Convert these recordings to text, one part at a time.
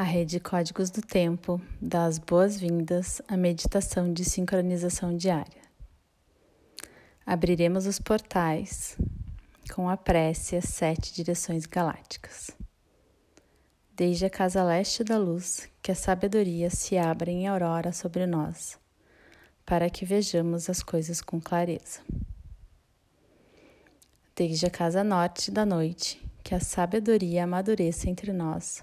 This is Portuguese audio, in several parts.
A rede Códigos do Tempo dá as boas-vindas à meditação de sincronização diária. Abriremos os portais com a prece às sete direções galácticas. Desde a casa leste da luz, que a sabedoria se abra em aurora sobre nós, para que vejamos as coisas com clareza. Desde a casa norte da noite, que a sabedoria amadureça entre nós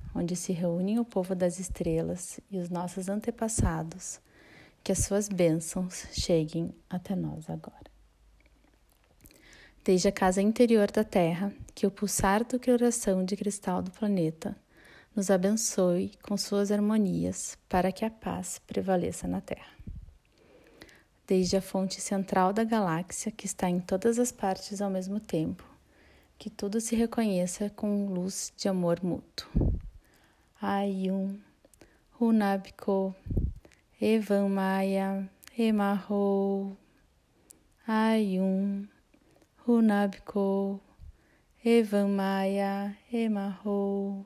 onde se reúnem o povo das estrelas e os nossos antepassados, que as suas bênçãos cheguem até nós agora. Desde a casa interior da Terra, que o pulsar do coração de cristal do planeta nos abençoe com suas harmonias para que a paz prevaleça na Terra. Desde a fonte central da galáxia, que está em todas as partes ao mesmo tempo, que tudo se reconheça com luz de amor mútuo. Ayum, Runabko, Evan Maia, Emarro, Ayum, Runabko, Evan Maia, Emarro,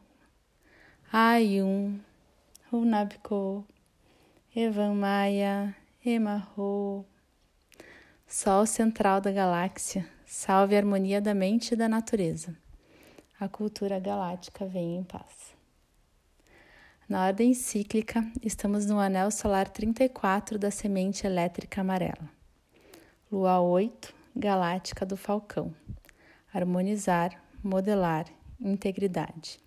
Ayum, Runabko, Evan Maia, Emarro. Sol central da galáxia, salve a harmonia da mente e da natureza. A cultura galáctica vem em paz. Na ordem cíclica, estamos no anel solar 34 da semente elétrica amarela. Lua 8, galáctica do Falcão. Harmonizar, modelar, integridade.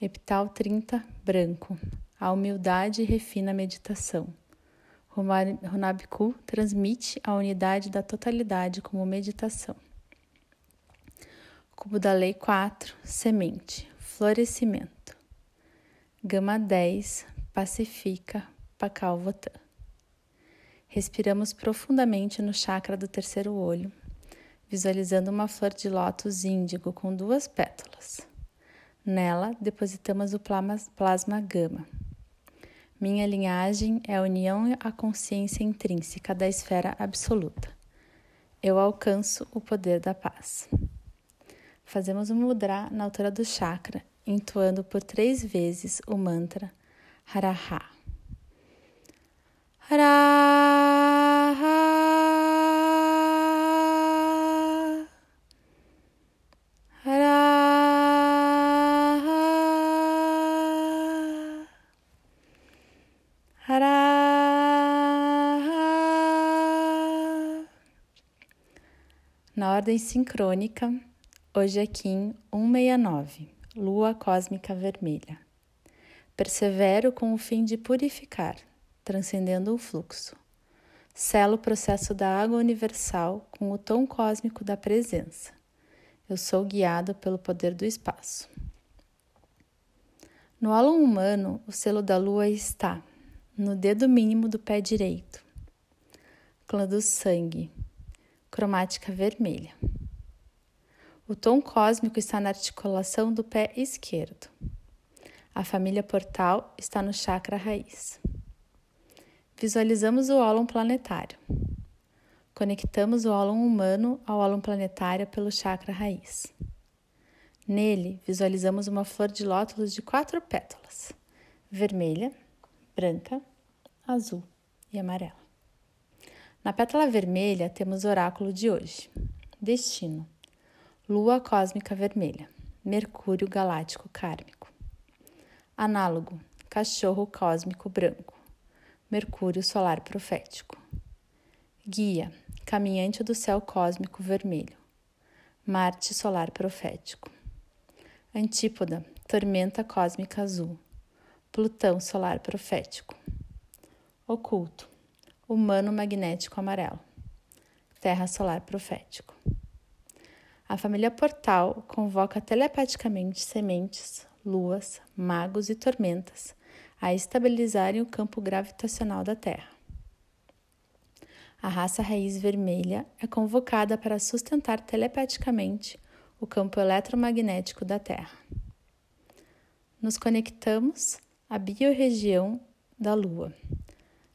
Epital 30, branco. A humildade refina a meditação. Runabiku transmite a unidade da totalidade como meditação. Cubo da Lei 4, semente, florescimento. Gama 10 pacifica Pakalvotã. Respiramos profundamente no chakra do terceiro olho, visualizando uma flor de lótus índigo com duas pétalas. Nela depositamos o plasma gama. Minha linhagem é a união à consciência intrínseca da esfera absoluta. Eu alcanço o poder da paz. Fazemos um mudra na altura do chakra entoando por três vezes o mantra Haraha. Haraha. Na ordem sincrônica, hoje é Kim 169 lua cósmica vermelha. Persevero com o fim de purificar, transcendendo o fluxo. Selo o processo da água universal com o tom cósmico da presença. Eu sou guiado pelo poder do espaço. No halo humano, o selo da lua está no dedo mínimo do pé direito. Clã do sangue, cromática vermelha. O tom cósmico está na articulação do pé esquerdo. A família portal está no chakra raiz. Visualizamos o ólon planetário. Conectamos o ólon humano ao ólon planetário pelo chakra raiz. Nele, visualizamos uma flor de lótus de quatro pétalas: vermelha, branca, azul e amarela. Na pétala vermelha temos o oráculo de hoje: Destino Lua cósmica vermelha, Mercúrio galáctico kármico. Análogo, cachorro cósmico branco, Mercúrio solar profético. Guia, caminhante do céu cósmico vermelho, Marte solar profético. Antípoda, tormenta cósmica azul, Plutão solar profético. Oculto, humano magnético amarelo, Terra solar profético. A família Portal convoca telepaticamente sementes, luas, magos e tormentas a estabilizarem o campo gravitacional da Terra. A raça raiz vermelha é convocada para sustentar telepaticamente o campo eletromagnético da Terra. Nos conectamos à biorregião da Lua,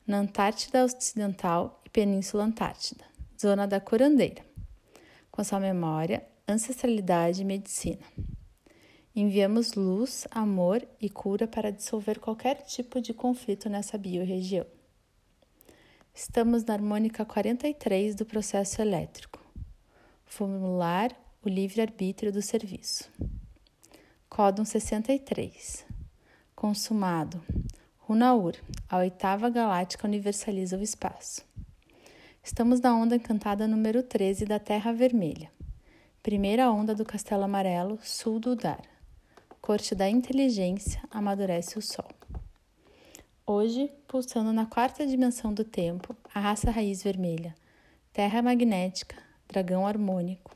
na Antártida Ocidental e Península Antártida, zona da curandeira, com sua memória, ancestralidade e medicina. Enviamos luz, amor e cura para dissolver qualquer tipo de conflito nessa biorregião. Estamos na harmônica 43 do processo elétrico. Formular o livre-arbítrio do serviço. Códon 63. Consumado. Runaur, a oitava galáctica universaliza o espaço. Estamos na onda encantada número 13 da Terra Vermelha. Primeira onda do Castelo Amarelo, sul do Udar. Corte da inteligência, amadurece o Sol. Hoje, pulsando na quarta dimensão do tempo, a raça raiz vermelha, terra magnética, dragão harmônico,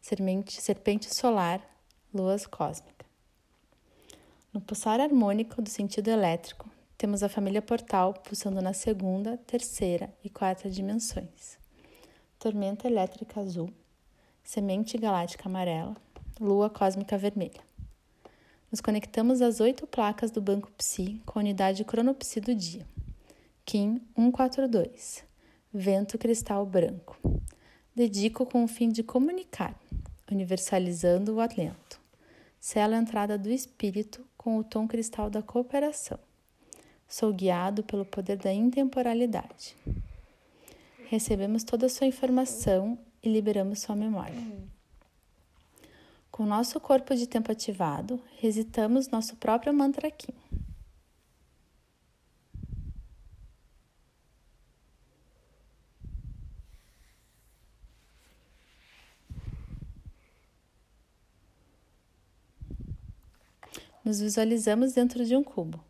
serpente, serpente solar, luas cósmica. No pulsar harmônico do sentido elétrico, temos a família portal pulsando na segunda, terceira e quarta dimensões. Tormenta elétrica azul, semente galáctica amarela, lua cósmica vermelha. Nos conectamos às oito placas do banco Psi com a unidade cronopsi do dia. Kim 142, vento cristal branco. Dedico com o fim de comunicar, universalizando o alento. Selo a entrada do espírito com o tom cristal da cooperação. Sou guiado pelo poder da intemporalidade. Recebemos toda a sua informação e liberamos sua memória. Com nosso corpo de tempo ativado, recitamos nosso próprio mantra aqui. nos visualizamos dentro de um cubo.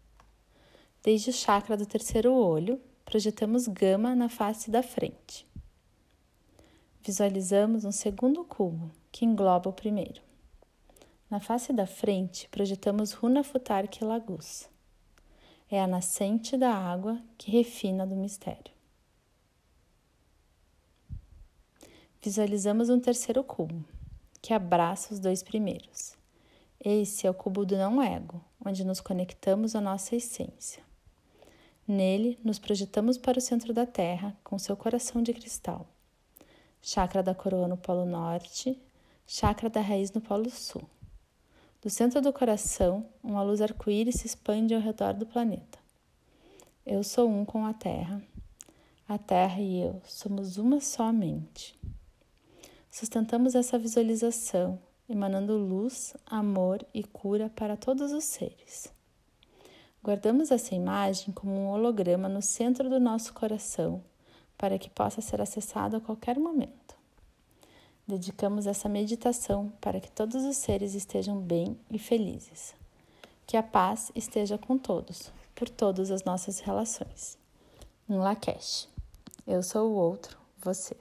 Desde o chakra do terceiro olho, projetamos gama na face da frente. Visualizamos um segundo cubo que engloba o primeiro. Na face da frente, projetamos Runa Futark Lagus. É a nascente da água que refina do mistério. Visualizamos um terceiro cubo, que abraça os dois primeiros. Esse é o cubo do não-ego, onde nos conectamos à nossa essência. Nele, nos projetamos para o centro da Terra com seu coração de cristal. Chakra da coroa no Polo Norte, chakra da raiz no Polo Sul. Do centro do coração, uma luz arco-íris se expande ao redor do planeta. Eu sou um com a Terra. A Terra e eu somos uma só mente. Sustentamos essa visualização emanando luz, amor e cura para todos os seres. Guardamos essa imagem como um holograma no centro do nosso coração, para que possa ser acessado a qualquer momento. Dedicamos essa meditação para que todos os seres estejam bem e felizes. Que a paz esteja com todos, por todas as nossas relações. Um Lakesh. Eu sou o outro, você.